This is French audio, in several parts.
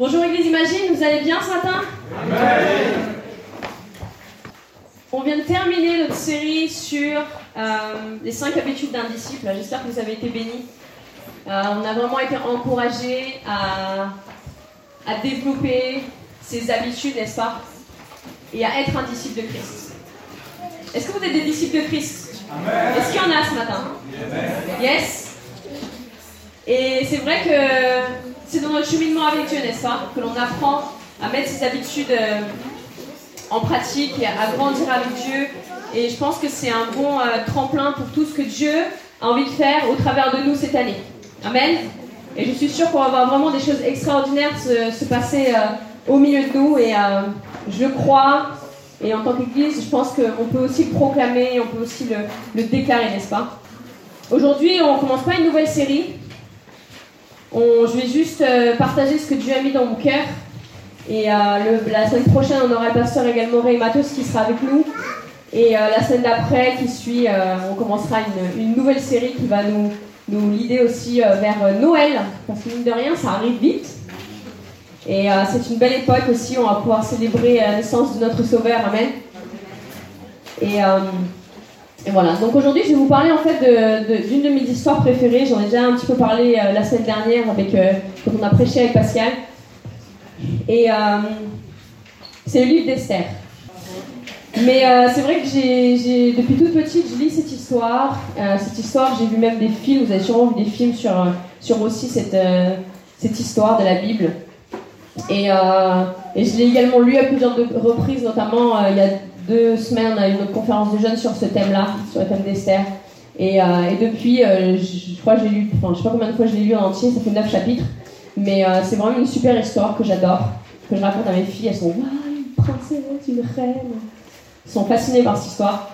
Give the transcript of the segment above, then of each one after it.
Bonjour Église Imagine, vous allez bien ce matin On vient de terminer notre série sur euh, les cinq habitudes d'un disciple. J'espère que vous avez été bénis. Euh, on a vraiment été encouragés à, à développer ces habitudes, n'est-ce pas Et à être un disciple de Christ. Est-ce que vous êtes des disciples de Christ? Est-ce qu'il y en a ce matin? Yes Et c'est vrai que c'est dans notre cheminement avec Dieu, n'est-ce pas Que l'on apprend à mettre ses habitudes euh, en pratique et à grandir avec Dieu. Et je pense que c'est un bon euh, tremplin pour tout ce que Dieu a envie de faire au travers de nous cette année. Amen. Et je suis sûre qu'on va voir vraiment des choses extraordinaires se, passer euh, au milieu de nous. Et je crois. Et en tant qu'Église, je pense qu'on peut aussi le proclamer, on peut aussi le, le déclarer, n'est-ce pas? Aujourd'hui, on commence pas une nouvelle série, je vais juste euh, partager ce que Dieu a mis dans mon cœur. Et euh, la semaine prochaine, on aura le pasteur également Ray Matos qui sera avec nous. Et euh, la semaine d'après, qui suit, on commencera une, nouvelle série qui va nous, nous guider aussi vers Noël. Parce que mine de rien, ça arrive vite. Et c'est une belle époque aussi, on va pouvoir célébrer la naissance de notre Sauveur. Amen. Et et voilà, donc aujourd'hui je vais vous parler en fait d'une de, mes histoires préférées. J'en ai déjà un petit peu parlé euh, la semaine dernière avec, euh, quand on a prêché avec Pascal. Et euh, c'est le livre d'Esther. Mais c'est vrai que j'ai, depuis toute petite, je lis cette histoire. cette histoire, j'ai vu même des films, vous avez sûrement vu des films sur, sur aussi cette, cette histoire de la Bible. Et, et je l'ai également lu à plusieurs reprises, notamment il y a deux semaines, on a eu une conférence de jeunes sur ce thème-là, sur le thème. Et, euh, et, depuis, euh, je, crois que j'ai lu, enfin, je sais pas combien de fois je l'ai lu en entier, ça fait neuf chapitres. Mais euh, c'est vraiment une super histoire que j'adore, que je raconte à mes filles. Elles sont, waouh, une princesse, une reine. Elles sont fascinées par cette histoire.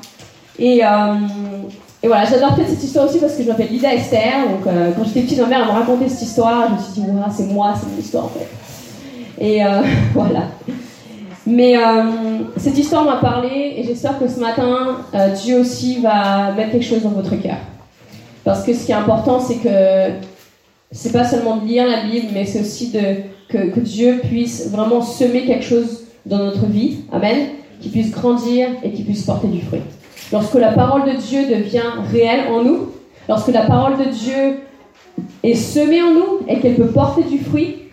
Et, et voilà, j'adore peut-être cette histoire aussi parce que je m'appelle Lida Esther. Donc quand j'étais petite, ma mère elle me racontait cette histoire. Je me suis dit, waouh, c'est moi, c'est mon histoire en fait. Et voilà. Mais euh, cette histoire m'a parlé et j'espère que ce matin, euh, Dieu aussi va mettre quelque chose dans votre cœur. Parce que ce qui est important, c'est que c'est pas seulement de lire la Bible, mais c'est aussi que, Dieu puisse vraiment semer quelque chose dans notre vie. Amen. Qui puisse grandir et qui puisse porter du fruit. Lorsque la parole de Dieu devient réelle en nous, lorsque la parole de Dieu est semée en nous et qu'elle peut porter du fruit,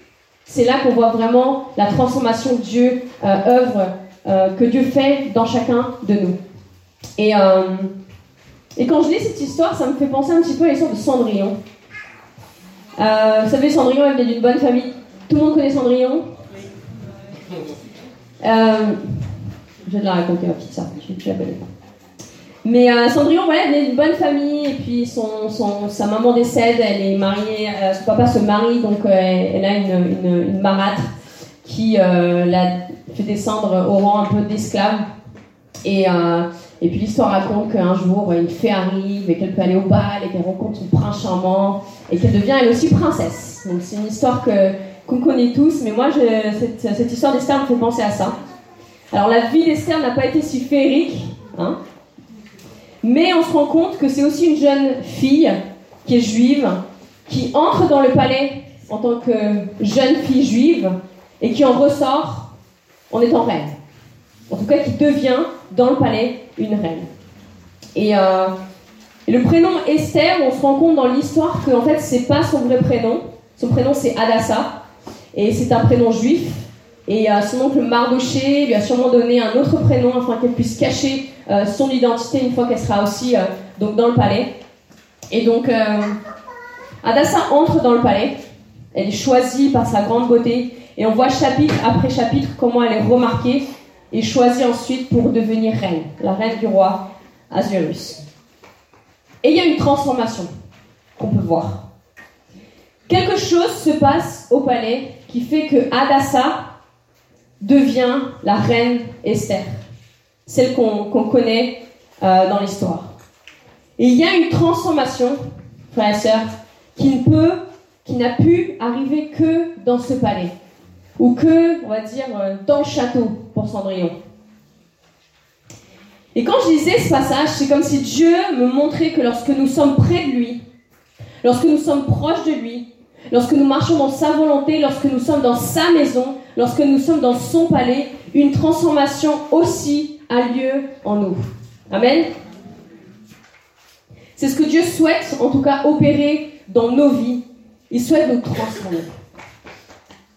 c'est là qu'on voit vraiment la transformation que Dieu euh, œuvre, euh, que Dieu fait dans chacun de nous. Et, euh, et quand je lis cette histoire, ça me fait penser un petit peu à l'histoire de Cendrillon. vous savez, Cendrillon, elle vient d'une bonne famille. Tout le monde connaît Cendrillon? Je vais te la raconter, ma petite ça. Je, la connais pas. Mais euh, Cendrillon, voilà, elle est d'une bonne famille, et puis son, son, sa maman décède, elle est mariée, euh, son papa se marie, donc euh, elle a une, une, marâtre qui la fait descendre au rang un peu d'esclave. Et, et puis l'histoire raconte qu'un jour, une fée arrive, et qu'elle peut aller au bal, et qu'elle rencontre son prince charmant, et qu'elle devient elle aussi princesse. Donc c'est une histoire que, qu'on connaît tous, mais moi, cette, cette histoire d'Esther me fait penser à ça. Alors la vie d'Esther n'a pas été si féerique, hein, mais on se rend compte que c'est aussi une jeune fille qui est juive, qui entre dans le palais en tant que jeune fille juive et qui en ressort en étant reine. En tout cas, qui devient dans le palais une reine. Et, euh, le prénom Esther, on se rend compte dans l'histoire que en fait, c'est pas son vrai prénom. Son prénom c'est Adassa et c'est un prénom juif. Et euh, son oncle Mardoché lui a sûrement donné un autre prénom afin qu'elle puisse cacher euh, son identité une fois qu'elle sera aussi euh, donc dans le palais. Et donc, Adassa entre dans le palais. Elle est choisie par sa grande beauté. Et on voit chapitre après chapitre comment elle est remarquée et choisie ensuite pour devenir reine, la reine du roi Assuérus. Et il y a une transformation qu'on peut voir. Quelque chose se passe au palais qui fait que Adassa devient la reine Esther celle qu'on connaît euh, dans l'histoire. Et il y a une transformation, frères et sœurs, qui ne peut, qui n'a pu arriver que dans ce palais, ou que, on va dire, euh, dans le château pour Cendrillon. Et quand je lisais ce passage, c'est comme si Dieu me montrait que lorsque nous sommes près de lui, lorsque nous sommes proches de lui, lorsque nous marchons dans sa volonté, lorsque nous sommes dans sa maison, lorsque nous sommes dans son palais, une transformation aussi a lieu en nous. Amen. C'est ce que Dieu souhaite, en tout cas, opérer dans nos vies. Il souhaite nous transformer.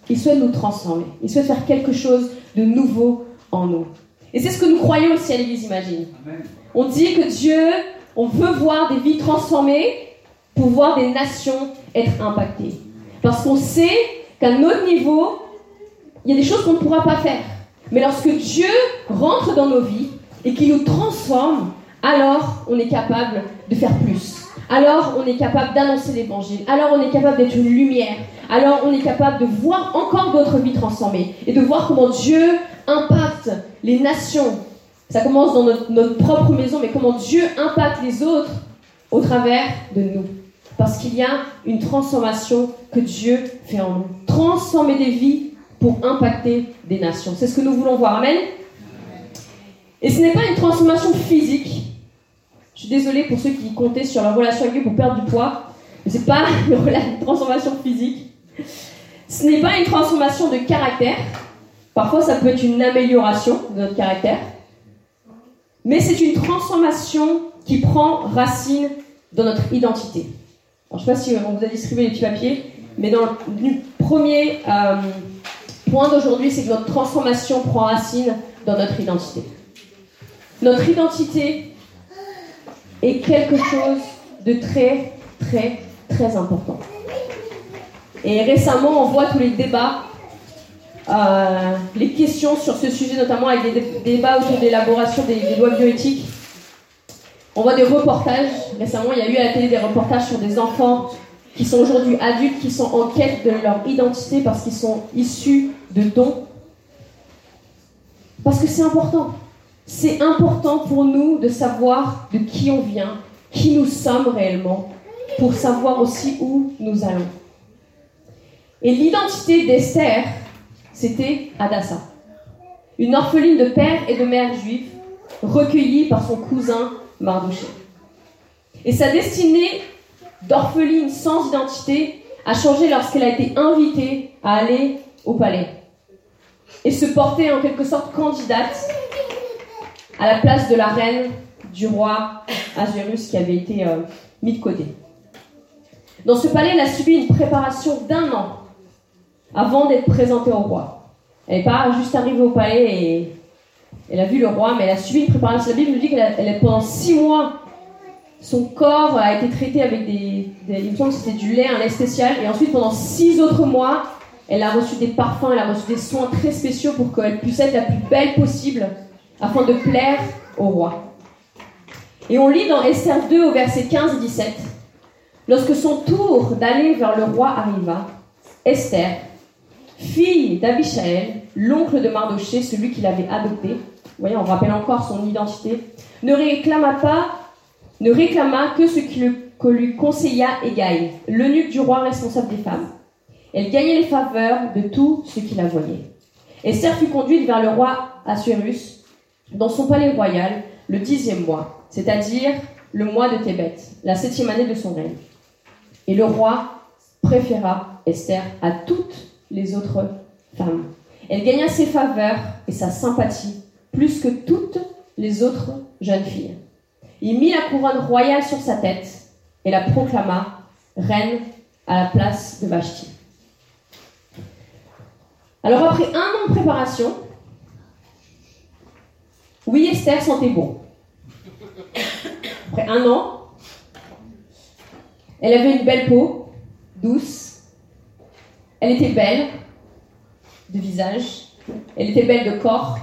Il souhaite nous transformer. Il souhaite faire quelque chose de nouveau en nous. Et c'est ce que nous croyons aussi à l'Église Imagine. On dit que Dieu, on veut voir des vies transformées pour voir des nations être impactées. Parce qu'on sait qu'à notre niveau, il y a des choses qu'on ne pourra pas faire. Mais lorsque Dieu rentre dans nos vies et qu'il nous transforme, alors on est capable de faire plus. Alors on est capable d'annoncer l'évangile. Alors on est capable d'être une lumière. Alors on est capable de voir encore d'autres vies transformées et de voir comment Dieu impacte les nations. Ça commence dans notre, notre propre maison, mais comment Dieu impacte les autres au travers de nous. Parce qu'il y a une transformation que Dieu fait en nous. Transformer des vies pour impacter des nations. C'est ce que nous voulons voir. Amen. Et ce n'est pas une transformation physique. Je suis désolée pour ceux qui comptaient sur leur relation avec Dieu pour perdre du poids. Mais ce n'est pas une transformation physique. Ce n'est pas une transformation de caractère. Parfois, ça peut être une amélioration de notre caractère. Mais c'est une transformation qui prend racine dans notre identité. Je ne sais pas si on vous a distribué les petits papiers, mais dans le premier euh, point d'aujourd'hui, c'est que notre transformation prend racine dans notre identité. Notre identité est quelque chose de très, très, très important. Et récemment, on voit tous les débats, euh, les questions sur ce sujet, notamment avec des débats autour de l'élaboration des, des, lois bioéthiques. On voit des reportages. Récemment, il y a eu à la télé des reportages sur des enfants qui sont aujourd'hui adultes, qui sont en quête de leur identité parce qu'ils sont issus de dons. Parce que c'est important. C'est important pour nous de savoir de qui on vient, qui nous sommes réellement, pour savoir aussi où nous allons. Et l'identité d'Esther, c'était Adassa, une orpheline de père et de mère juifs, recueillie par son cousin Mardoché. Et sa destinée d'orpheline sans identité a changé lorsqu'elle a été invitée à aller au palais et se porter en quelque sorte candidate à la place de la reine du roi Azurus qui avait été euh, mis de côté. Dans ce palais, elle a subi une préparation d'un an avant d'être présentée au roi. Elle n'est pas juste arrivée au palais et elle a vu le roi, mais elle a subi une préparation. La Bible nous dit qu'elle pendant six mois, son corps a été traité avec des, il me semble que c'était du lait, un lait spécial, et ensuite pendant six autres mois, elle a reçu des parfums, elle a reçu des soins très spéciaux pour qu'elle puisse être la plus belle possible afin de plaire au roi. Et on lit dans Esther 2 au verset 15 et 17, Lorsque son tour d'aller vers le roi arriva, Esther, fille d'Abishaël, l'oncle de Mardoché, celui qui l'avait adopté, vous voyez, on rappelle encore son identité, ne réclama pas, ne réclama que ce que lui conseilla Egaï, l'eunuque du roi responsable des femmes. Elle gagnait les faveurs de tous ceux qui la voyaient. Esther fut conduite vers le roi Assuérus, dans son palais royal le dixième mois, c'est-à-dire le mois de Tébet, la septième année de son règne. Et le roi préféra Esther à toutes les autres femmes. Elle gagna ses faveurs et sa sympathie plus que toutes les autres jeunes filles. Il mit la couronne royale sur sa tête et la proclama reine à la place de Vashti. Alors après un an de préparation, oui, Esther sentait bon. Après un an, elle avait une belle peau, douce. Elle était belle de visage. Elle était belle de corps.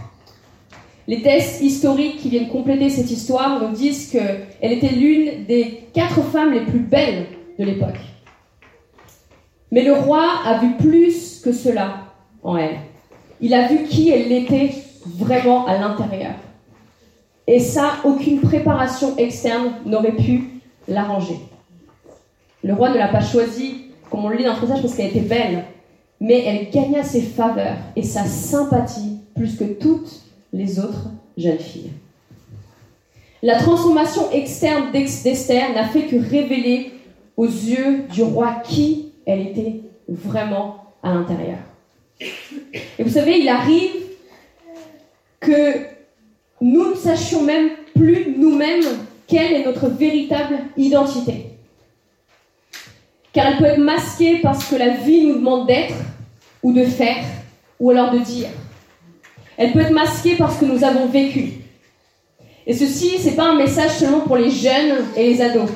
Les tests historiques qui viennent compléter cette histoire nous disent qu'elle était l'une des quatre femmes les plus belles de l'époque. Mais le roi a vu plus que cela en elle. Il a vu qui elle était vraiment à l'intérieur. Et ça, aucune préparation externe n'aurait pu l'arranger. Le roi ne l'a pas choisie, comme on le lit dans le passage, parce qu'elle était belle, mais elle gagna ses faveurs et sa sympathie plus que toutes les autres jeunes filles. La transformation externe d'Esther n'a fait que révéler aux yeux du roi qui elle était vraiment à l'intérieur. Et vous savez, il arrive que nous ne sachions même plus nous-mêmes quelle est notre véritable identité. Car elle peut être masquée parce que la vie nous demande d'être ou de faire ou alors de dire. Elle peut être masquée parce que nous avons vécu. Et ceci, ce n'est pas un message seulement pour les jeunes et les ados.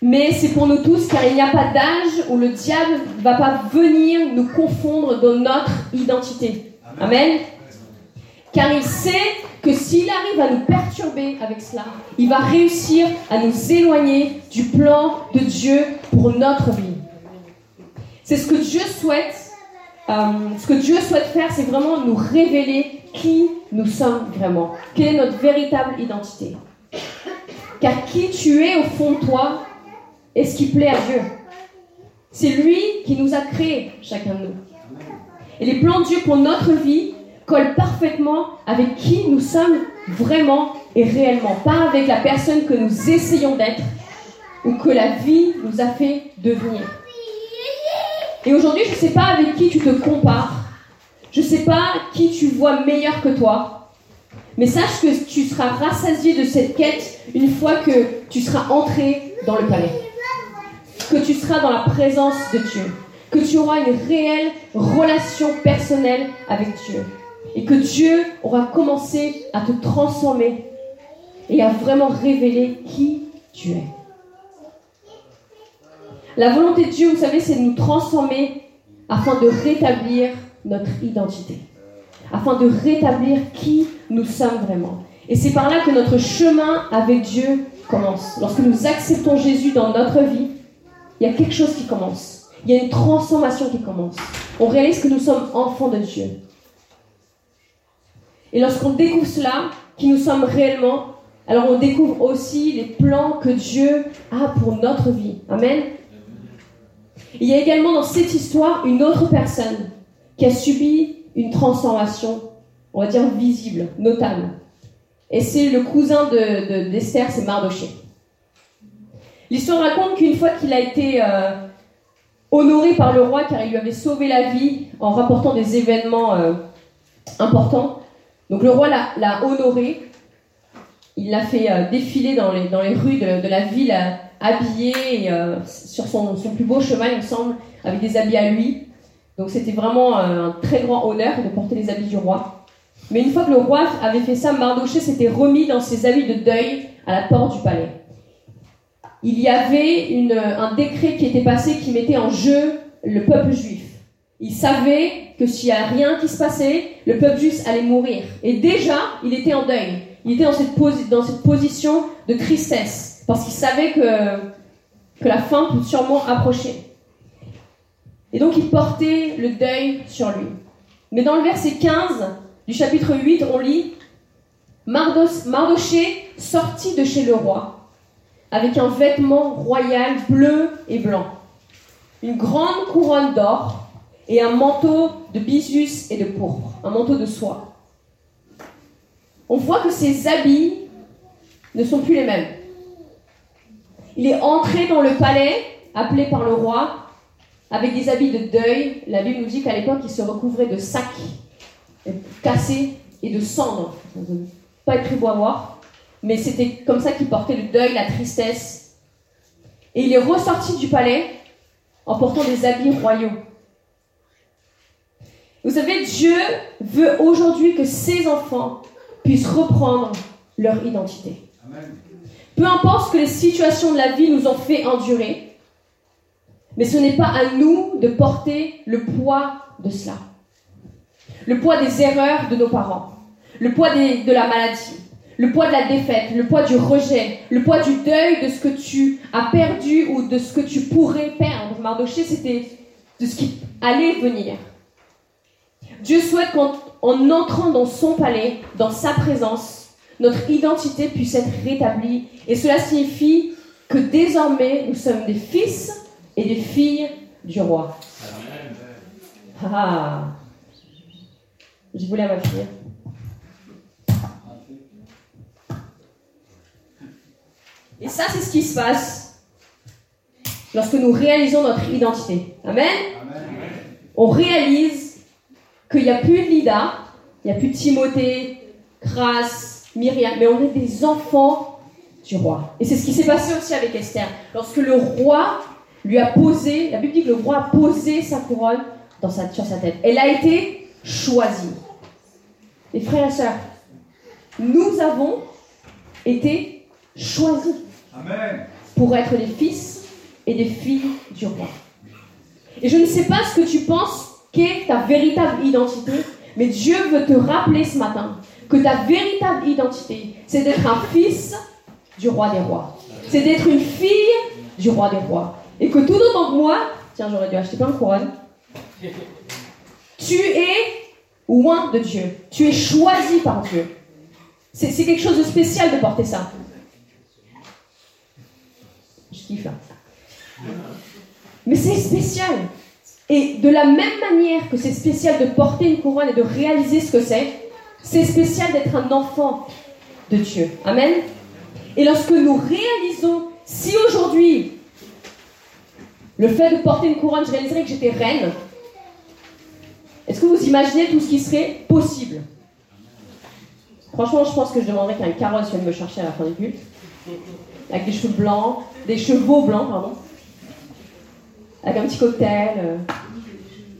Mais c'est pour nous tous, car il n'y a pas d'âge où le diable ne va pas venir nous confondre dans notre identité. Amen. Car il sait que s'il arrive à nous perturber avec cela, il va réussir à nous éloigner du plan de Dieu pour notre vie. C'est ce que Dieu souhaite. Euh, ce que Dieu souhaite faire, c'est vraiment nous révéler qui nous sommes vraiment. Quelle est notre véritable identité. Car qui tu es au fond de toi est ce qui plaît à Dieu. C'est lui qui nous a créés, chacun de nous. Et les plans de Dieu pour notre vie collent parfaitement avec qui nous sommes vraiment et réellement. Pas avec la personne que nous essayons d'être ou que la vie nous a fait devenir. Et aujourd'hui, je ne sais pas avec qui tu te compares. Je ne sais pas qui tu vois meilleur que toi. Mais sache que tu seras rassasié de cette quête une fois que tu seras entré dans le palais que tu seras dans la présence de Dieu, que tu auras une réelle relation personnelle avec Dieu et que Dieu aura commencé à te transformer et à vraiment révéler qui tu es. La volonté de Dieu, vous savez, c'est de nous transformer afin de rétablir notre identité, afin de rétablir qui nous sommes vraiment. Et c'est par là que notre chemin avec Dieu commence. Lorsque nous acceptons Jésus dans notre vie, il y a quelque chose qui commence. Il y a une transformation qui commence. On réalise que nous sommes enfants de Dieu. Et lorsqu'on découvre cela, qui nous sommes réellement, alors on découvre aussi les plans que Dieu a pour notre vie. Amen. Il y a également dans cette histoire une autre personne qui a subi une transformation, on va dire visible, notable. Et c'est le cousin d'Esther, de, c'est Mardoché. L'histoire raconte qu'une fois qu'il a été euh, honoré par le roi car il lui avait sauvé la vie en rapportant des événements euh, importants, donc le roi l'a honoré, il l'a fait euh, défiler dans les rues de, la ville, habillé sur son, son, plus beau cheval, il semble, avec des habits à lui. Donc c'était vraiment un très grand honneur de porter les habits du roi. Mais une fois que le roi avait fait ça, Mardoché s'était remis dans ses habits de deuil à la porte du palais il y avait un décret qui était passé qui mettait en jeu le peuple juif. Il savait que s'il n'y a rien qui se passait, le peuple juif allait mourir. Et déjà, il était en deuil. Il était dans cette, dans cette position de tristesse, parce qu'il savait que, la fin peut sûrement approcher. Et donc il portait le deuil sur lui. Mais dans le verset 15 du chapitre 8, on lit Mardoché sortit de chez le roi avec un vêtement royal bleu et blanc, une grande couronne d'or et un manteau de bisus et de pourpre, un manteau de soie. On voit que ses habits ne sont plus les mêmes. Il est entré dans le palais, appelé par le roi, avec des habits de deuil. La Bible nous dit qu'à l'époque, il se recouvrait de sacs cassés et de cendres. Pas être très beau à voir mais c'était comme ça qu'il portait le deuil, la tristesse. Et il est ressorti du palais en portant des habits royaux. Vous savez, Dieu veut aujourd'hui que ses enfants puissent reprendre leur identité. Peu importe ce que les situations de la vie nous ont fait endurer, mais ce n'est pas à nous de porter le poids de cela. Le poids des erreurs de nos parents, le poids de la maladie, le poids de la défaite, le poids du rejet, le poids du deuil de ce que tu as perdu ou de ce que tu pourrais perdre. Mardoché, c'était de ce qui allait venir. Dieu souhaite qu'en entrant dans son palais, dans sa présence, notre identité puisse être rétablie. Et cela signifie que désormais, nous sommes des fils et des filles du roi. Ah, je voulais ma fille. Et ça, c'est ce qui se passe lorsque nous réalisons notre identité. Amen. On réalise qu'il n'y a plus de Lida, il n'y a plus de Timothée, Crasse, Myriam, mais on est des enfants du roi. Et c'est ce qui s'est passé aussi avec Esther. Lorsque le roi lui a posé, la Bible dit que le roi a posé sa couronne dans sa, sur sa tête. Elle a été choisie. Et frères et sœurs, nous avons été choisis pour être les fils et des filles du roi. Et je ne sais pas ce que tu penses qu'est ta véritable identité, mais Dieu veut te rappeler ce matin que ta véritable identité, c'est d'être un fils du roi des rois. C'est d'être une fille du roi des rois. Et que tout autant que moi, tiens, j'aurais dû acheter plein de couronnes, tu es loin de Dieu. Tu es choisi par Dieu. C'est quelque chose de spécial de porter ça. Je kiffe là. Mais c'est spécial. Et de la même manière que c'est spécial de porter une couronne et de réaliser ce que c'est, c'est spécial d'être un enfant de Dieu. Amen. Et lorsque nous réalisons, si aujourd'hui, le fait de porter une couronne, je réaliserais que j'étais reine, est-ce que vous imaginez tout ce qui serait possible? Franchement, je pense que je demanderais qu'un carrosse vienne me chercher à la fin du culte. Avec des cheveux blancs, des chevaux blancs, pardon. Avec un petit cocktail, euh,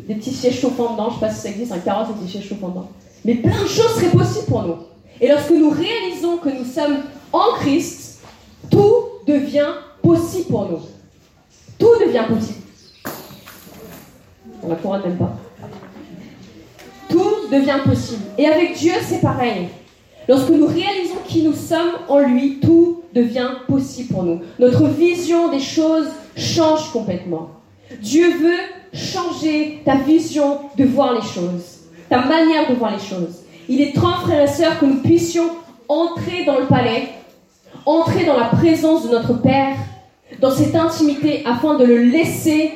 des petits sièges chauffants dedans. Je ne sais pas si ça existe, un carrosse avec des sièges chauffants dedans. Mais plein de choses seraient possibles pour nous. Et lorsque nous réalisons que nous sommes en Christ, tout devient possible pour nous. Tout devient possible. On la couronne même pas. Tout devient possible. Et avec Dieu, c'est pareil. Lorsque nous réalisons qui nous sommes en lui, tout devient possible pour nous. Notre vision des choses change complètement. Dieu veut changer ta vision de voir les choses, ta manière de voir les choses. Il est temps, frères et sœurs, que nous puissions entrer dans le palais, entrer dans la présence de notre Père, dans cette intimité, afin de le laisser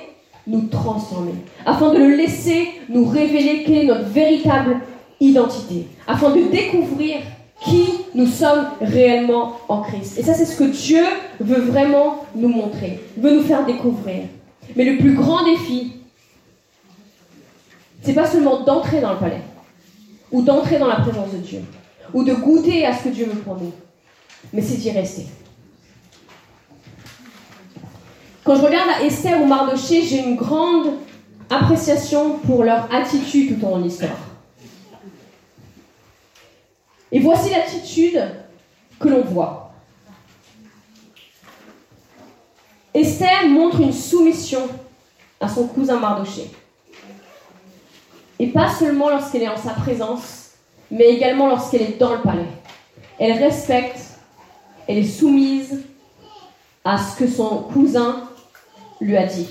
nous transformer, afin de le laisser nous révéler quelle est notre véritable identité, afin de découvrir qui nous sommes réellement en Christ. Et ça, c'est ce que Dieu veut vraiment nous montrer, veut nous faire découvrir. Mais le plus grand défi, c'est pas seulement d'entrer dans le palais, ou d'entrer dans la présence de Dieu, ou de goûter à ce que Dieu veut pour nous, mais c'est d'y rester. Quand je regarde à Esther ou Mardoché, j'ai une grande appréciation pour leur attitude tout au long de l'histoire. Et voici l'attitude que l'on voit. Esther montre une soumission à son cousin Mardoché. Et pas seulement lorsqu'elle est en sa présence, mais également lorsqu'elle est dans le palais. Elle respecte, elle est soumise à ce que son cousin lui a dit.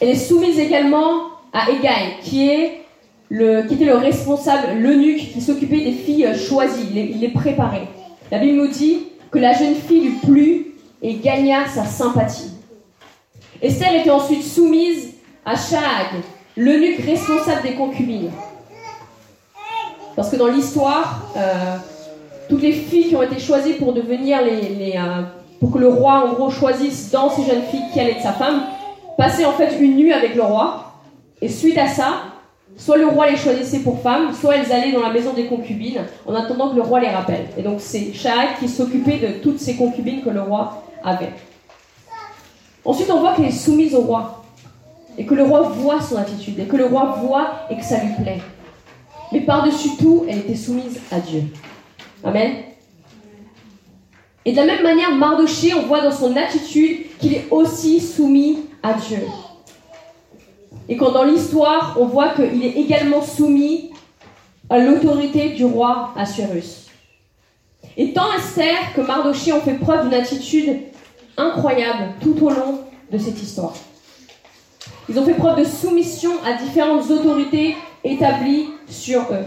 Elle est soumise également à Egaï, qui, qui était le responsable, l'eunuque, qui s'occupait des filles choisies, il les, préparait. La Bible nous dit que la jeune fille lui plut et gagna sa sympathie. Esther était ensuite soumise à Shag, l'eunuque responsable des concubines. Parce que dans l'histoire, euh, toutes les filles qui ont été choisies pour devenir les, euh, pour que le roi, en gros, choisisse dans ces jeunes filles qui allait être sa femme, passaient en fait une nuit avec le roi. Et suite à ça, soit le roi les choisissait pour femme, soit elles allaient dans la maison des concubines en attendant que le roi les rappelle. Et donc c'est Shaak qui s'occupait de toutes ces concubines que le roi avait. Ensuite, on voit qu'elle est soumise au roi. Et que le roi voit son attitude. Et que le roi voit et que ça lui plaît. Mais par-dessus tout, elle était soumise à Dieu. Amen. Et de la même manière, Mardoché, on voit dans son attitude qu'il est aussi soumis à Dieu. Et quand dans l'histoire, on voit qu'il est également soumis à l'autorité du roi Assuérus. Et tant Esther que Mardoché ont fait preuve d'une attitude incroyable tout au long de cette histoire. Ils ont fait preuve de soumission à différentes autorités établies sur eux.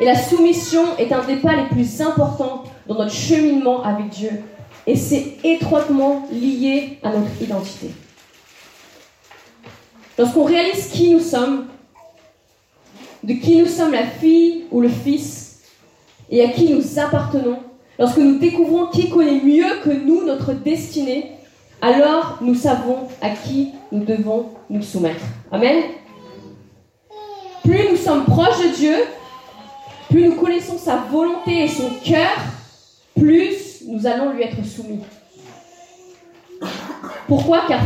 Et la soumission est un des pas les plus importants dans notre cheminement avec Dieu. Et c'est étroitement lié à notre identité. Lorsqu'on réalise qui nous sommes, de qui nous sommes la fille ou le fils, et à qui nous appartenons, lorsque nous découvrons qui connaît mieux que nous notre destinée, alors nous savons à qui nous devons nous soumettre. Amen. Plus nous sommes proches de Dieu, plus nous connaissons sa volonté et son cœur, plus nous allons lui être soumis. Pourquoi? Car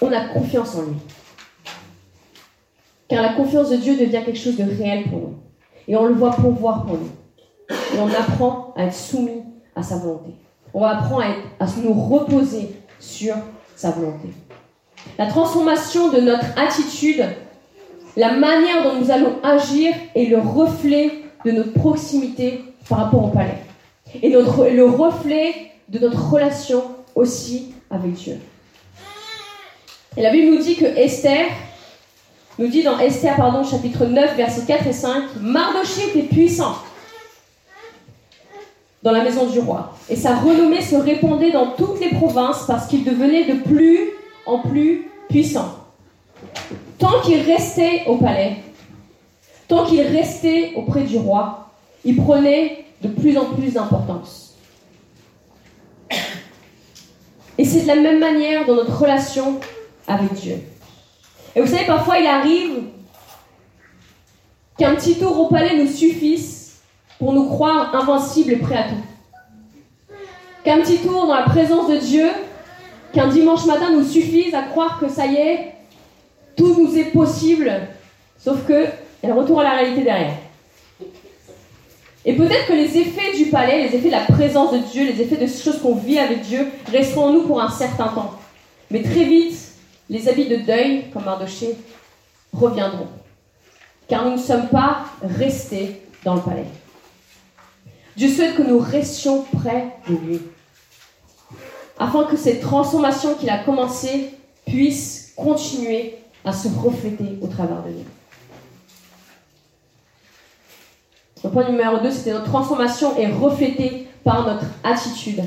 on a confiance en lui. Car la confiance de Dieu devient quelque chose de réel pour nous. Et on le voit pouvoir pour nous. Et on apprend à être soumis à sa volonté. On apprend à, à nous reposer sur sa volonté. La transformation de notre attitude, la manière dont nous allons agir est le reflet de notre proximité par rapport au palais. Et le reflet de notre relation aussi avec Dieu. Et la Bible nous dit que Esther, nous dit dans Esther, pardon, chapitre 9, versets 4 et 5, Mardoché était puissant dans la maison du roi. Et sa renommée se répandait dans toutes les provinces parce qu'il devenait de plus en plus puissant. Tant qu'il restait au palais, tant qu'il restait auprès du roi, il prenait de plus en plus d'importance. Et c'est de la même manière dans notre relation avec Dieu. Et vous savez, parfois il arrive qu'un petit tour au palais nous suffise pour nous croire invincibles et prêts à tout. Qu'un petit tour dans la présence de Dieu, qu'un dimanche matin nous suffise à croire que ça y est, tout nous est possible, sauf que il y a le retour à la réalité derrière. Et peut-être que les effets du palais, les effets de la présence de Dieu, les effets de choses qu'on vit avec Dieu resteront en nous pour un certain temps. Mais très vite, les habits de deuil, comme Mardoché, reviendront. Car nous ne sommes pas restés dans le palais. Dieu souhaite que nous restions près de lui. Afin que cette transformation qu'il a commencée puisse continuer à se refléter au travers de nous. Le point numéro 2, c'était notre transformation est reflétée par notre attitude.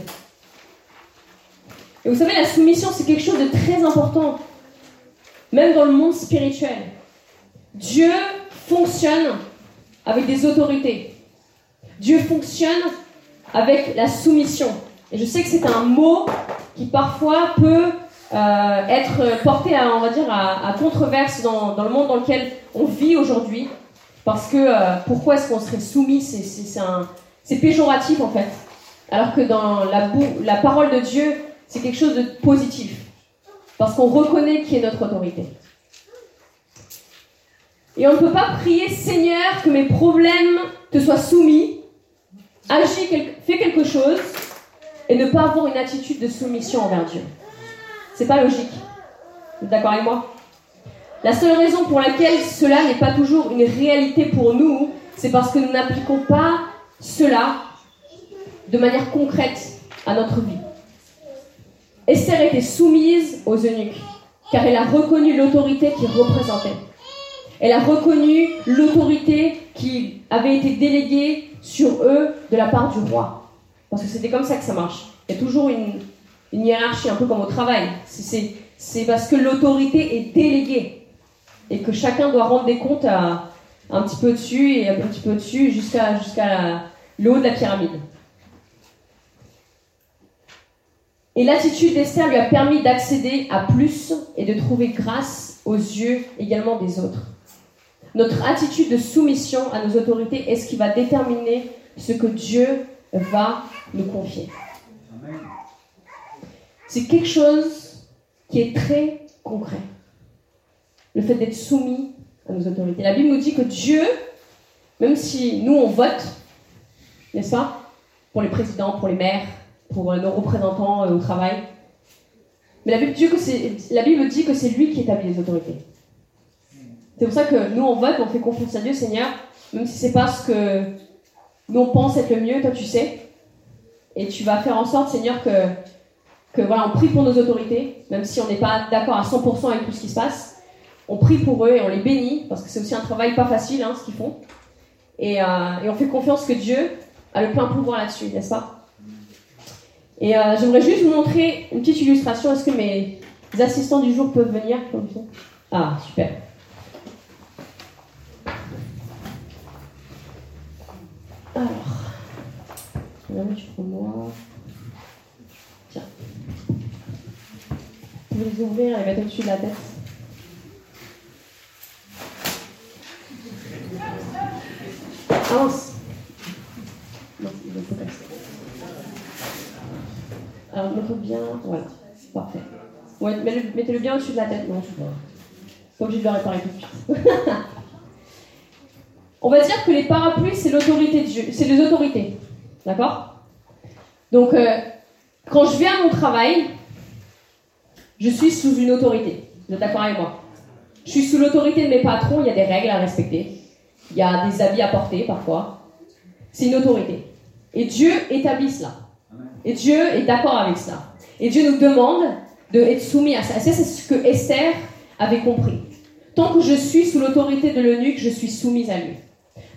Et vous savez, la soumission, c'est quelque chose de très important, même dans le monde spirituel. Dieu fonctionne avec des autorités. Dieu fonctionne avec la soumission. Et je sais que c'est un mot qui parfois peut euh, être porté à, on va dire, à, controverse dans, le monde dans lequel on vit aujourd'hui. Parce que euh, pourquoi est-ce qu'on serait soumis? C'est péjoratif en fait. Alors que dans la parole de Dieu, c'est quelque chose de positif. Parce qu'on reconnaît qui est notre autorité. Et on ne peut pas prier Seigneur que mes problèmes te soient soumis, agis, fais quelque chose, et ne pas avoir une attitude de soumission envers Dieu. C'est pas logique. Vous êtes d'accord avec moi? La seule raison pour laquelle cela n'est pas toujours une réalité pour nous, c'est parce que nous n'appliquons pas cela de manière concrète à notre vie. Esther était soumise aux eunuques, car elle a reconnu l'autorité qu'il représentait. Elle a reconnu l'autorité qui avait été déléguée sur eux de la part du roi. Parce que c'était comme ça que ça marche. Il y a toujours une, hiérarchie, un peu comme au travail. C'est parce que l'autorité est déléguée et que chacun doit rendre des comptes à, un petit peu dessus et un petit peu dessus jusqu'à jusqu'à le haut de la pyramide. Et l'attitude d'Esther lui a permis d'accéder à plus et de trouver grâce aux yeux également des autres. Notre attitude de soumission à nos autorités est ce qui va déterminer ce que Dieu va nous confier. C'est quelque chose qui est très concret. Le fait d'être soumis à nos autorités. La Bible nous dit que Dieu, même si nous on vote, n'est-ce pas Pour les présidents, pour les maires, pour nos représentants euh, au travail. Mais la Bible dit que c'est lui qui établit les autorités. C'est pour ça que nous, on vote, on fait confiance à Dieu, Seigneur, même si c'est pas ce que nous on pense être le mieux, toi tu sais. Et tu vas faire en sorte, Seigneur, que, voilà, on prie pour nos autorités, même si on n'est pas d'accord à 100% avec tout ce qui se passe. On prie pour eux et on les bénit, parce que c'est aussi un travail pas facile, hein, ce qu'ils font. Et, euh, et on fait confiance que Dieu a le plein pouvoir là-dessus, n'est-ce pas? Et euh, j'aimerais juste vous montrer une petite illustration. Est-ce que mes assistants du jour peuvent venir Ah, super. Alors, je vais mettre pour moi. Tiens. peux les ouvrir et les mettre au-dessus de la tête. Avance. Non, il faut passer. Alors, bien. Voilà, c'est parfait. Ouais, mettez-le bien au-dessus de la tête. Non, je sais pas. Pas obligé de le réparer tout de suite. On va dire que les parapluies, c'est l'autorité. C'est les autorités. D'accord? Donc, euh, quand je viens à mon travail, je suis sous une autorité. Vous êtes d'accord avec moi? Je suis sous l'autorité de mes patrons, il y a des règles à respecter. Il y a des habits à porter parfois. C'est une autorité. Et Dieu établit cela. Et Dieu est d'accord avec cela. Et Dieu nous demande d'être soumis à ça. c'est ce que Esther avait compris. Tant que je suis sous l'autorité de l'eunuque, je suis soumise à lui.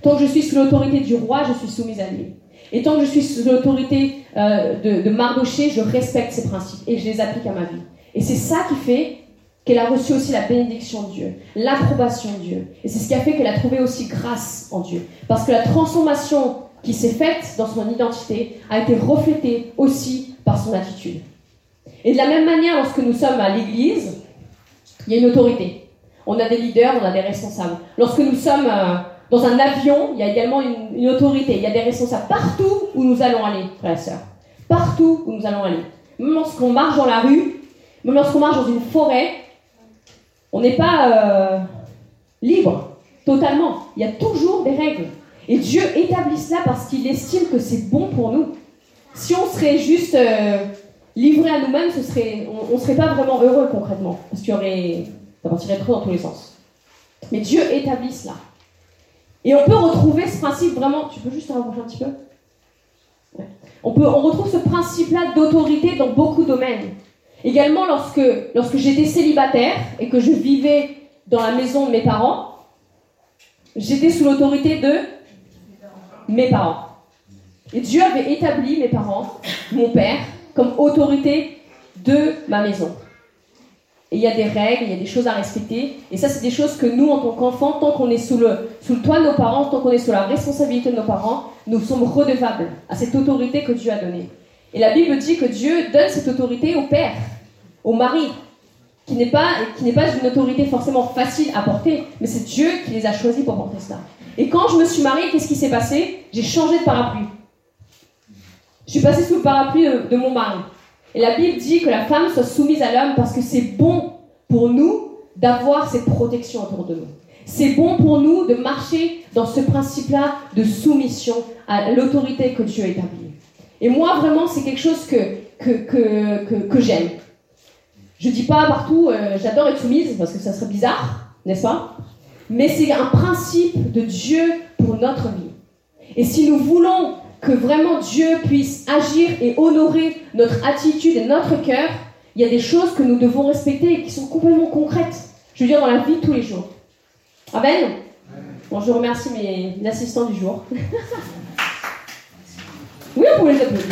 Tant que je suis sous l'autorité du roi, je suis soumise à lui. Et tant que je suis sous l'autorité euh, de, de je respecte ses principes et je les applique à ma vie. Et c'est ça qui fait qu'elle a reçu aussi la bénédiction de Dieu, l'approbation de Dieu. Et c'est ce qui a fait qu'elle a trouvé aussi grâce en Dieu. Parce que la transformation qui s'est faite dans son identité a été reflétée aussi par son attitude. Et de la même manière, lorsque nous sommes à l'église, il y a une autorité. On a des leaders, on a des responsables. Lorsque nous sommes euh, dans un avion, il y a également une, autorité. Il y a des responsables partout où nous allons aller, frères et sœurs. Partout où nous allons aller. Même lorsqu'on marche dans la rue, même lorsqu'on marche dans une forêt, on n'est pas euh, libre totalement. Il y a toujours des règles. Et Dieu établit cela parce qu'il estime que c'est bon pour nous. Si on serait juste euh, livré à nous-mêmes, on ne serait pas vraiment heureux concrètement. Parce qu'il y aurait, ça partirait trop dans tous les sens. Mais Dieu établit cela. Et on peut retrouver ce principe vraiment. Tu peux juste te rapprocher un petit peu on, peut, on retrouve ce principe-là d'autorité dans beaucoup de domaines. Également, lorsque, lorsque j'étais célibataire et que je vivais dans la maison de mes parents, j'étais sous l'autorité de mes parents. Et Dieu avait établi mes parents, mon père, comme autorité de ma maison. Et il y a des règles, il y a des choses à respecter. Et ça, c'est des choses que nous, en tant qu'enfants, tant qu'on est sous le, toit de nos parents, tant qu'on est sous la responsabilité de nos parents, nous sommes redevables à cette autorité que Dieu a donnée. Et la Bible dit que Dieu donne cette autorité au père, au mari, qui n'est pas, qui n'est pas une autorité forcément facile à porter, mais c'est Dieu qui les a choisis pour porter cela. Et quand je me suis mariée, qu'est-ce qui s'est passé? J'ai changé de parapluie. Je suis passée sous le parapluie de, mon mari. Et la Bible dit que la femme soit soumise à l'homme parce que c'est bon pour nous d'avoir cette protection autour de nous. C'est bon pour nous de marcher dans ce principe-là de soumission à l'autorité que Dieu a établie. Et moi, vraiment, c'est quelque chose que, que, que, que, j'aime. Je dis pas partout, euh, j'adore être soumise, parce que ça serait bizarre, n'est-ce pas? Mais c'est un principe de Dieu pour notre vie. Et si nous voulons que vraiment Dieu puisse agir et honorer notre attitude et notre cœur, il y a des choses que nous devons respecter et qui sont complètement concrètes. Je veux dire, dans la vie de tous les jours. Amen? Bon, je remercie mes assistants du jour. oui, vous pouvez les applaudir.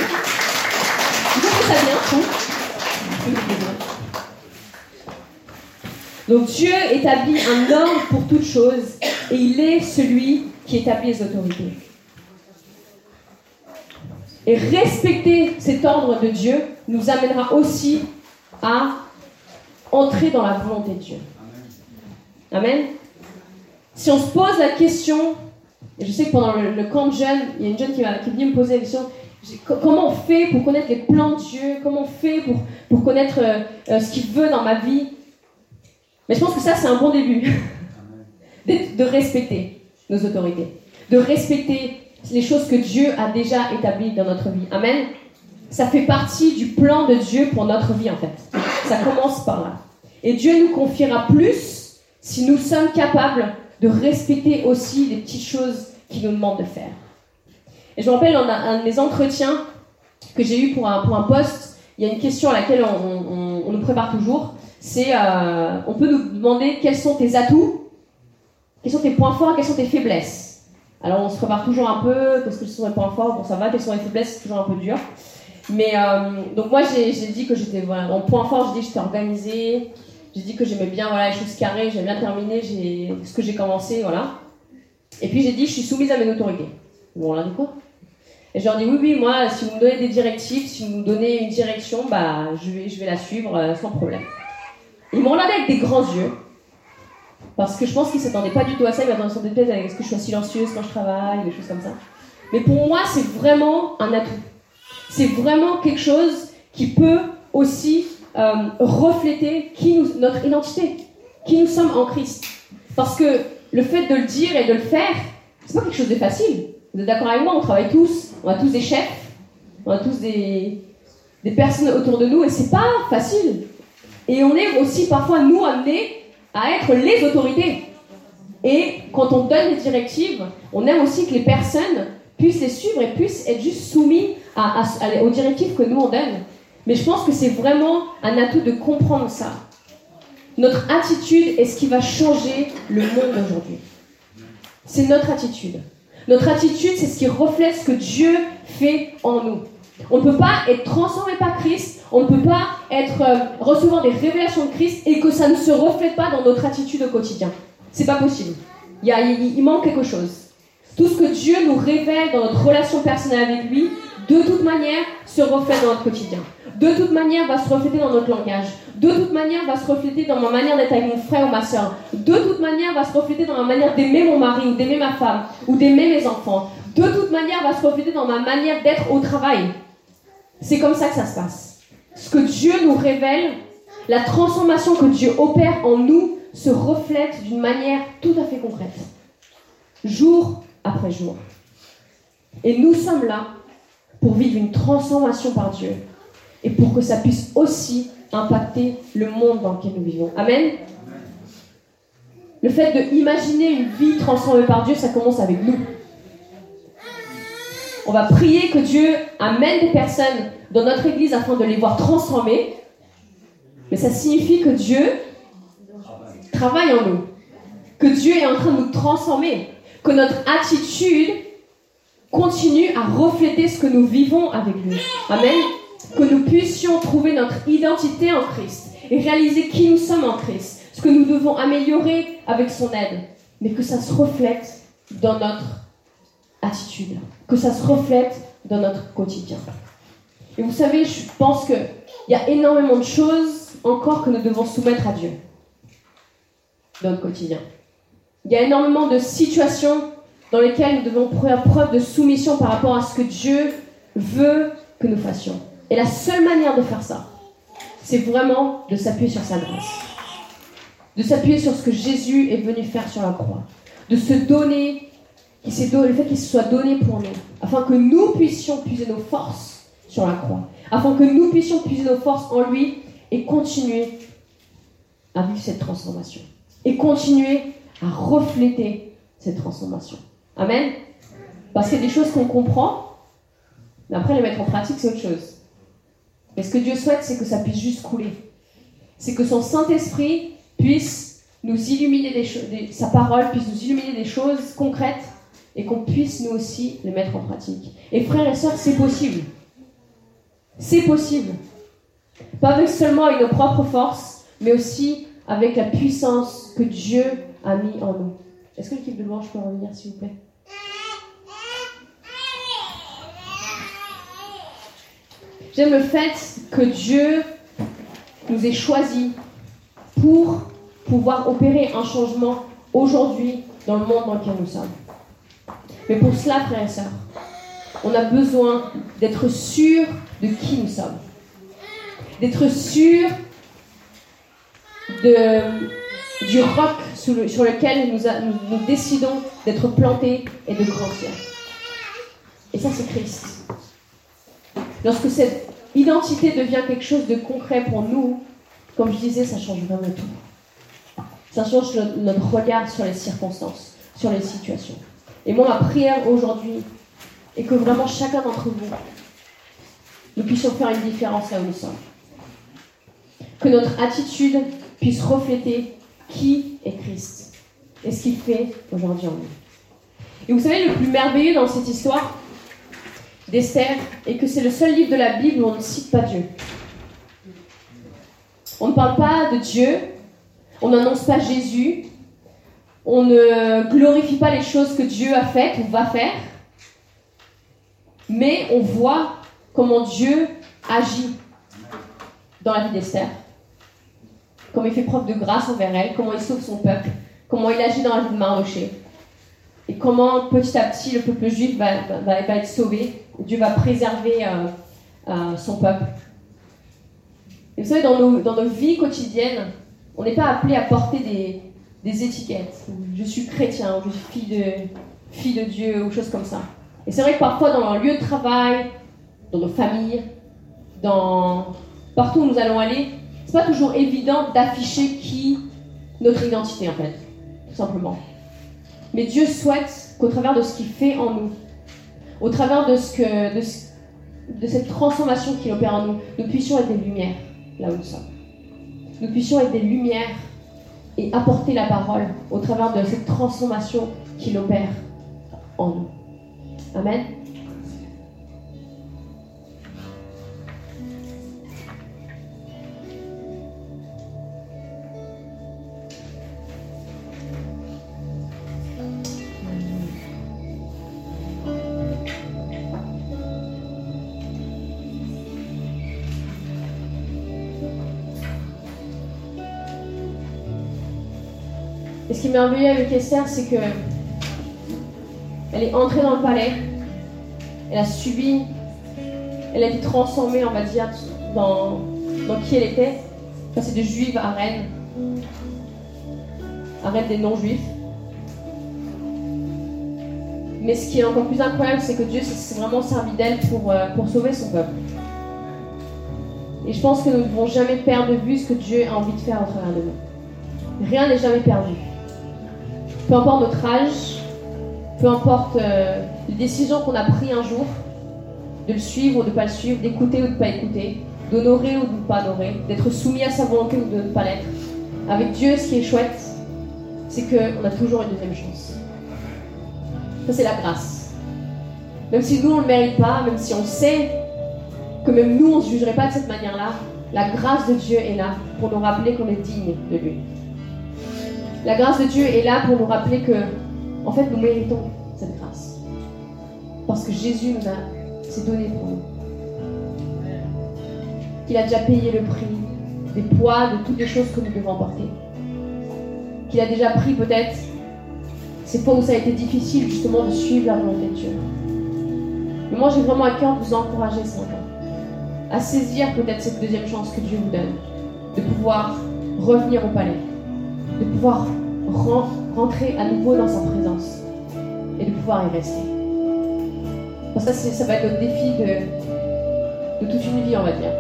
Vous ça bien Donc Dieu établit un ordre pour toutes choses et il est celui qui établit les autorités. Et respecter cet ordre de Dieu nous amènera aussi à entrer dans la volonté de Dieu. Amen. Si on se pose la question, et je sais que pendant le, camp de jeunes, il y a une jeune qui, qui est venue me poser la question, comment on fait pour connaître les plans de Dieu? Comment on fait pour, pour connaître euh, euh, ce qu'il veut dans ma vie? Mais je pense que ça, c'est un bon début. de respecter nos autorités. De respecter les choses que Dieu a déjà établies dans notre vie. Amen. Ça fait partie du plan de Dieu pour notre vie, en fait. Ça commence par là. Et Dieu nous confiera plus si nous sommes capables de respecter aussi les petites choses qu'il nous demande de faire. Et je me rappelle, dans un de mes entretiens que j'ai eu pour un, pour un poste, il y a une question à laquelle on, nous prépare toujours. C'est, euh, on peut nous demander quels sont tes atouts, quels sont tes points forts, quelles sont tes faiblesses. Alors on se prépare toujours un peu, qu'est-ce que sont les points forts, bon ça va, quelles sont les faiblesses, c'est toujours un peu dur. Mais euh, donc moi j'ai dit que j'étais voilà, en point fort, j'ai dit que j'étais organisée, j'ai dit que j'aimais bien voilà, les choses carrées, j'aimais bien terminer ce que j'ai commencé, voilà. Et puis j'ai dit je suis soumise à mes autorités. Bon, on l'a dit quoi? Et je leur dis oui, oui, moi, si vous me donnez des directives, si vous me donnez une direction, bah, je vais, je vais la suivre euh, sans problème. Ils m'ont regardé avec des grands yeux. Parce que je pense qu'ils ne s'attendaient pas du tout à ça. Ils m'attendaient peut-être à ce que je sois silencieuse quand je travaille, des choses comme ça. Mais pour moi, c'est vraiment un atout. C'est vraiment quelque chose qui peut aussi euh, refléter qui nous, notre identité, qui nous sommes en Christ. Parce que le fait de le dire et de le faire, c'est pas quelque chose de facile. Vous êtes d'accord avec moi On travaille tous, on a tous des chefs, on a tous des, des personnes autour de nous et c'est pas facile. Et on est aussi parfois, nous, amenés à être les autorités. Et quand on donne des directives, on aime aussi que les personnes puissent les suivre et puissent être juste soumis à, aux directives que nous on donne. Mais je pense que c'est vraiment un atout de comprendre ça. Notre attitude est ce qui va changer le monde aujourd'hui. C'est notre attitude. Notre attitude, c'est ce qui reflète ce que Dieu fait en nous. On ne peut pas être transformé par Christ, on ne peut pas être, euh, recevoir des révélations de Christ et que ça ne se reflète pas dans notre attitude au quotidien. C'est pas possible. Il, il, manque quelque chose. Tout ce que Dieu nous révèle dans notre relation personnelle avec lui, de toute manière, se reflète dans notre quotidien. De toute manière, va se refléter dans notre langage. De toute manière, va se refléter dans ma manière d'être avec mon frère ou ma soeur. De toute manière, va se refléter dans ma manière d'aimer mon mari ou d'aimer ma femme ou d'aimer mes enfants. De toute manière, va se refléter dans ma manière d'être au travail. C'est comme ça que ça se passe. Ce que Dieu nous révèle, la transformation que Dieu opère en nous se reflète d'une manière tout à fait concrète. Jour après jour. Et nous sommes là pour vivre une transformation par Dieu et pour que ça puisse aussi impacter le monde dans lequel nous vivons. Amen. Le fait de imaginer une vie transformée par Dieu, ça commence avec nous. On va prier que Dieu amène des personnes dans notre église afin de les voir transformées. Mais ça signifie que Dieu travaille en nous. Que Dieu est en train de nous transformer. Que notre attitude continue à refléter ce que nous vivons avec lui. Amen. Que nous puissions trouver notre identité en Christ et réaliser qui nous sommes en Christ. Ce que nous devons améliorer avec son aide. Mais que ça se reflète dans notre attitude que ça se reflète dans notre quotidien. Et vous savez, je pense qu'il y a énormément de choses encore que nous devons soumettre à Dieu dans notre quotidien. Il y a énormément de situations dans lesquelles nous devons faire preuve de soumission par rapport à ce que Dieu veut que nous fassions. Et la seule manière de faire ça, c'est vraiment de s'appuyer sur sa grâce. De s'appuyer sur ce que Jésus est venu faire sur la croix. De se donner le fait qu'il se soit donné pour nous, afin que nous puissions puiser nos forces sur la croix, afin que nous puissions puiser nos forces en lui et continuer à vivre cette transformation, et continuer à refléter cette transformation. Amen Parce qu'il y a des choses qu'on comprend, mais après les mettre en pratique, c'est autre chose. Mais ce que Dieu souhaite, c'est que ça puisse juste couler. C'est que son Saint-Esprit puisse nous illuminer des choses, sa parole puisse nous illuminer des choses concrètes et qu'on puisse nous aussi les mettre en pratique. Et frères et sœurs, c'est possible. C'est possible. Pas avec seulement avec nos propres forces, mais aussi avec la puissance que Dieu a mis en nous. Est-ce que l'équipe de louange peut revenir, s'il vous plaît? J'aime le fait que Dieu nous ait choisis pour pouvoir opérer un changement aujourd'hui dans le monde dans lequel nous sommes. Mais pour cela, frères et sœurs, on a besoin d'être sûr de qui nous sommes. D'être sûr du roc sur, lequel nous, nous, décidons d'être plantés et de grandir. Et ça, c'est Christ. Lorsque cette identité devient quelque chose de concret pour nous, comme je disais, ça change vraiment tout. Ça change notre regard sur les circonstances, sur les situations. Et moi, ma prière aujourd'hui est que vraiment chacun d'entre vous, nous puissions faire une différence là où nous sommes. Que notre attitude puisse refléter qui est Christ et ce qu'il fait aujourd'hui en nous. Et vous savez, le plus merveilleux dans cette histoire d'Esther est que c'est le seul livre de la Bible où on ne cite pas Dieu. On ne parle pas de Dieu, on n'annonce pas Jésus, on ne glorifie pas les choses que Dieu a faites ou va faire, mais on voit comment Dieu agit dans la vie d'Esther. comment il fait preuve de grâce envers elle, comment il sauve son peuple, comment il agit dans la vie de Mardoché. Et comment petit à petit le peuple juif va, être sauvé, Dieu va préserver euh, euh, son peuple. Et vous savez, dans dans nos vies quotidiennes, on n'est pas appelé à porter des, des étiquettes. Je suis chrétien, je suis fille de, fille de Dieu, ou choses comme ça. Et c'est vrai que parfois, dans un lieu de travail, dans nos familles, dans partout où nous allons aller, c'est pas toujours évident d'afficher qui notre identité en fait, tout simplement. Mais Dieu souhaite qu'au travers de ce qu'il fait en nous, au travers de ce que de cette transformation qu'il opère en nous, nous puissions être des lumières là où nous sommes. Nous puissions être des lumières et apporter la parole au travers de cette transformation qu'il opère en nous. Amen. Qui est merveilleux avec Esther, c'est que elle est entrée dans le palais, elle a subi, elle a été transformée, on va dire, dans, dans qui elle était. Passée de juive à reine, à reine des non-juifs. Mais ce qui est encore plus incroyable, c'est que Dieu s'est vraiment servi d'elle pour, euh, pour sauver son peuple. Et je pense que nous ne devons jamais perdre de vue ce que Dieu a envie de faire au travers de nous. Rien n'est jamais perdu. Peu importe notre âge, peu importe euh, les décisions qu'on a prises un jour, de le suivre ou de ne pas le suivre, d'écouter ou de ne pas écouter, d'honorer ou de ne pas honorer, d'être soumis à sa volonté ou de ne pas l'être. Avec Dieu, ce qui est chouette, c'est qu'on a toujours une deuxième chance. Ça, c'est la grâce. Même si nous, on ne le mérite pas, même si on sait que même nous, on ne se jugerait pas de cette manière-là, la grâce de Dieu est là pour nous rappeler qu'on est digne de lui. La grâce de Dieu est là pour nous rappeler que, en fait, nous méritons cette grâce. Parce que Jésus nous a, s'est donné pour nous. Qu'il a déjà payé le prix des poids de toutes les choses que nous devons porter. Qu'il a déjà pris peut-être ces fois où ça a été difficile justement de suivre la volonté de Dieu. Mais moi j'ai vraiment à cœur de vous encourager ce matin à saisir peut-être cette deuxième chance que Dieu vous donne, de pouvoir revenir au palais, de pouvoir rentrer à nouveau dans sa présence et de pouvoir y rester. Ça, ça va être notre défi de, de toute une vie, on va dire.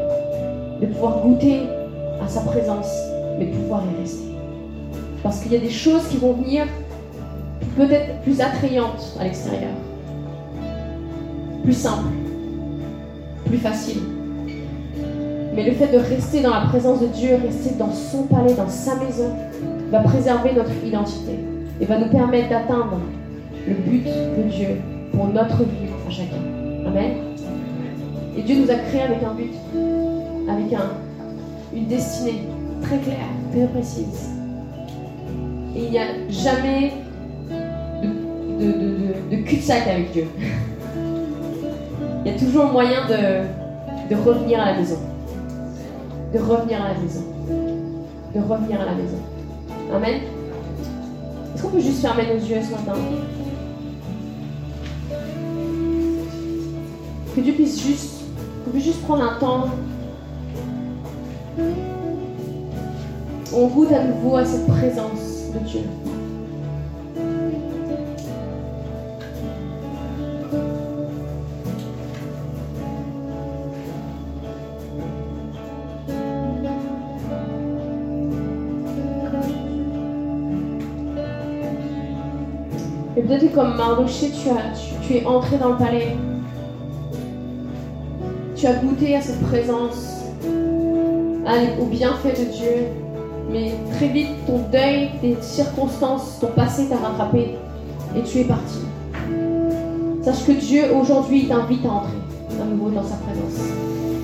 De pouvoir goûter à sa présence, mais de pouvoir y rester. Parce qu'il y a des choses qui vont venir peut-être plus attrayantes à l'extérieur, plus simples, plus faciles. Mais le fait de rester dans la présence de Dieu, rester dans son palais, dans sa maison, va préserver notre identité et va nous permettre d'atteindre le but de Dieu pour notre vie à chacun. Amen. Et Dieu nous a créés avec un but, avec un, une destinée très claire, très précise. Et il n'y a jamais de, de, de, cul-de-sac avec Dieu. Il y a toujours moyen de revenir à la maison. De revenir à la maison. De revenir à la maison. Amen. Est-ce qu'on peut juste fermer nos yeux ce matin? Que Dieu puisse juste, qu'on puisse juste prendre un temps. On goûte à nouveau à cette présence de Dieu. Peut-être comme Mardoché, tu, tu, es entré dans le palais. Tu as goûté à cette présence, au bienfait de Dieu. Mais très vite, ton deuil, tes circonstances, ton passé t'a rattrapé et tu es parti. Sache que Dieu, aujourd'hui, t'invite à entrer à nouveau dans sa présence.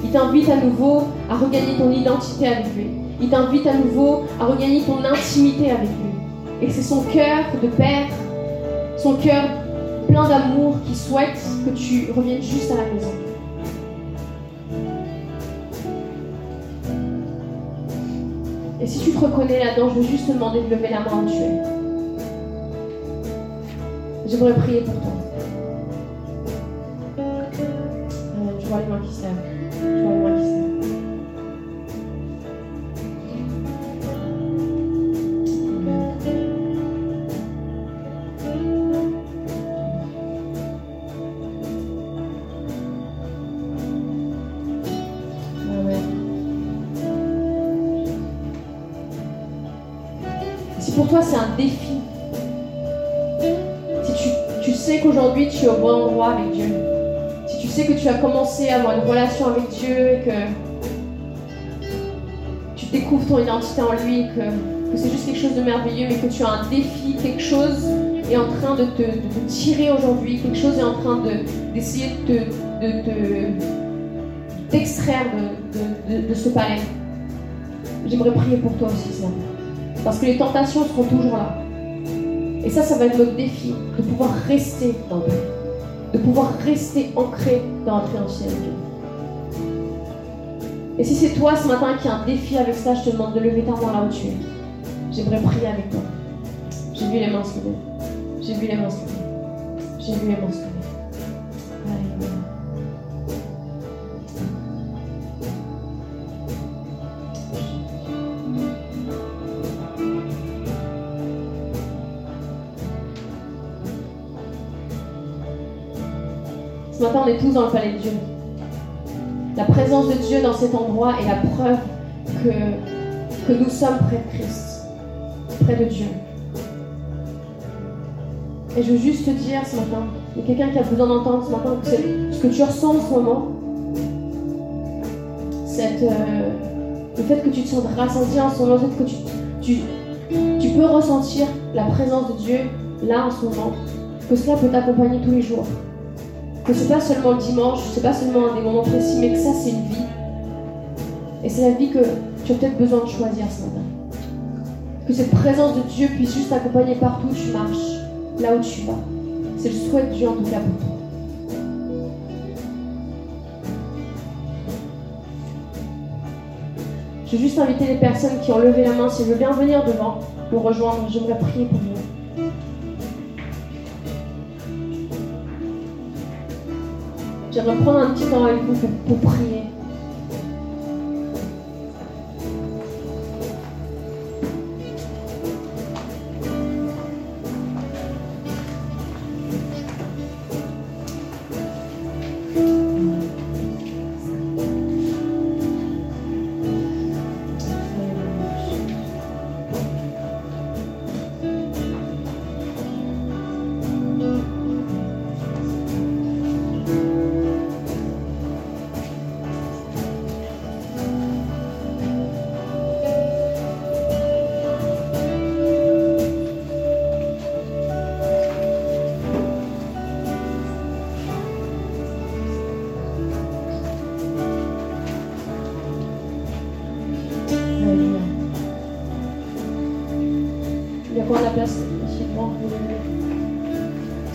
Il t'invite à nouveau à regagner ton identité avec lui. Il t'invite à nouveau à regagner ton intimité avec lui. Et c'est son cœur de père son cœur plein d'amour qui souhaite que tu reviennes juste à la maison. Et si tu te reconnais là-dedans, je veux juste te demander de lever la main où tu es. J'aimerais prier pour toi. Sais qu'aujourd'hui tu es au bon endroit avec Dieu, si tu sais que tu as commencé à avoir une relation avec Dieu et que tu découvres ton identité en lui, que, c'est juste quelque chose de merveilleux, mais que tu as un défi, quelque chose est en train de te, tirer aujourd'hui, quelque chose est en train d'essayer de, de, t'extraire de, ce palais. J'aimerais prier pour toi aussi, ça. Parce que les tentations seront toujours là. Et ça, ça va être notre défi, de pouvoir rester dans le de pouvoir rester ancré dans la créance de Dieu. Et si c'est toi ce matin qui a un défi avec ça, je te demande de lever ta main là où tu es. J'aimerais prier avec toi. J'ai vu les mains se lever. J'ai vu les mains se lever. J'ai vu les mains se lever. Matin, on est tous dans le palais de Dieu. La présence de Dieu dans cet endroit est la preuve que, que nous sommes près de Christ, près de Dieu. Et je veux juste te dire ce matin, il y a quelqu'un qui a besoin d'entendre ce matin ce que tu ressens en ce moment, cette, euh, le fait que tu te sens rassasié en ce moment, le fait que tu, tu peux ressentir la présence de Dieu là en ce moment, que cela peut t'accompagner tous les jours que c'est pas seulement le dimanche, c'est pas seulement des moments précis, mais que ça c'est une vie. Et c'est la vie que tu as peut-être besoin de choisir ce matin. Que cette présence de Dieu puisse juste t'accompagner partout où tu marches, là où tu vas. C'est le souhait de Dieu en tout cas pour toi. Je veux juste inviter les personnes qui ont levé la main, si elles veulent bien venir devant, nous rejoindre. J'aimerais prier pour vous. J'aimerais prendre un petit temps avec vous pour prier.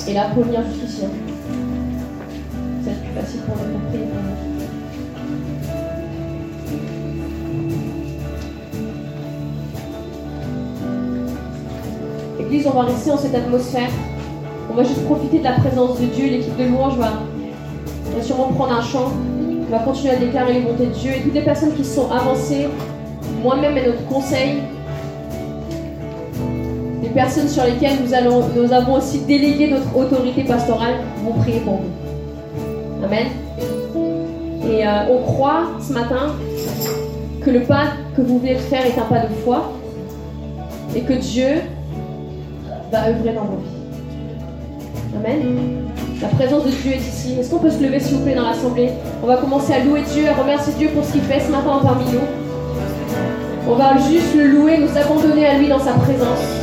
Et la première juste C'est plus facile pour pour prier Église, on va rester dans cette atmosphère. On va juste profiter de la présence de Dieu. L'équipe de louange va, va sûrement prendre un chant. On va continuer à déclarer les bontés de Dieu. Et toutes les personnes qui sont avancées, moi-même et notre conseil, personnes sur lesquelles nous, nous avons aussi délégué notre autorité pastorale vont prier pour vous. Amen. Et euh, on croit ce matin que le pas que vous venez de faire est un pas de foi et que Dieu va œuvrer dans vos vies. Amen. La présence de Dieu est ici. Est-ce qu'on peut se lever s'il vous plaît dans l'assemblée? On va commencer à louer Dieu, à remercier Dieu pour ce qu'il fait ce matin parmi nous. On va juste le louer, nous abandonner à lui dans sa présence.